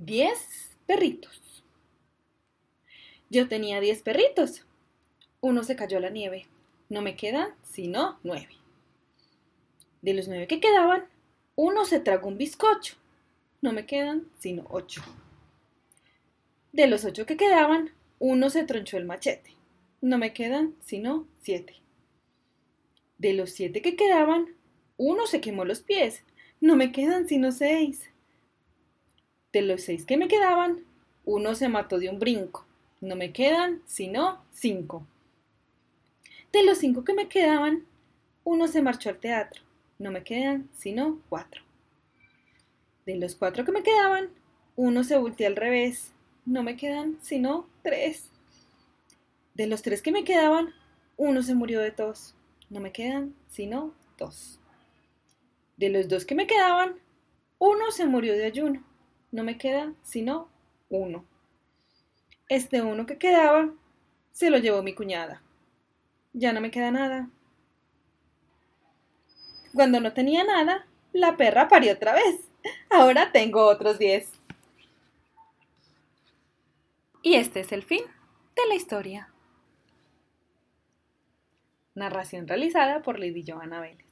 Diez perritos. Yo tenía diez perritos. Uno se cayó a la nieve. No me quedan sino nueve. De los nueve que quedaban, uno se tragó un bizcocho. No me quedan sino ocho. De los ocho que quedaban, uno se tronchó el machete. No me quedan sino siete. De los siete que quedaban, uno se quemó los pies. No me quedan sino seis. De los seis que me quedaban, uno se mató de un brinco. No me quedan sino cinco. De los cinco que me quedaban, uno se marchó al teatro. No me quedan sino cuatro. De los cuatro que me quedaban, uno se volteó al revés. No me quedan sino tres. De los tres que me quedaban, uno se murió de tos. No me quedan sino dos. De los dos que me quedaban, uno se murió de ayuno no me queda sino uno. Este uno que quedaba se lo llevó mi cuñada. Ya no me queda nada. Cuando no tenía nada, la perra parió otra vez. Ahora tengo otros diez. Y este es el fin de la historia. Narración realizada por Lady Johanna Vélez.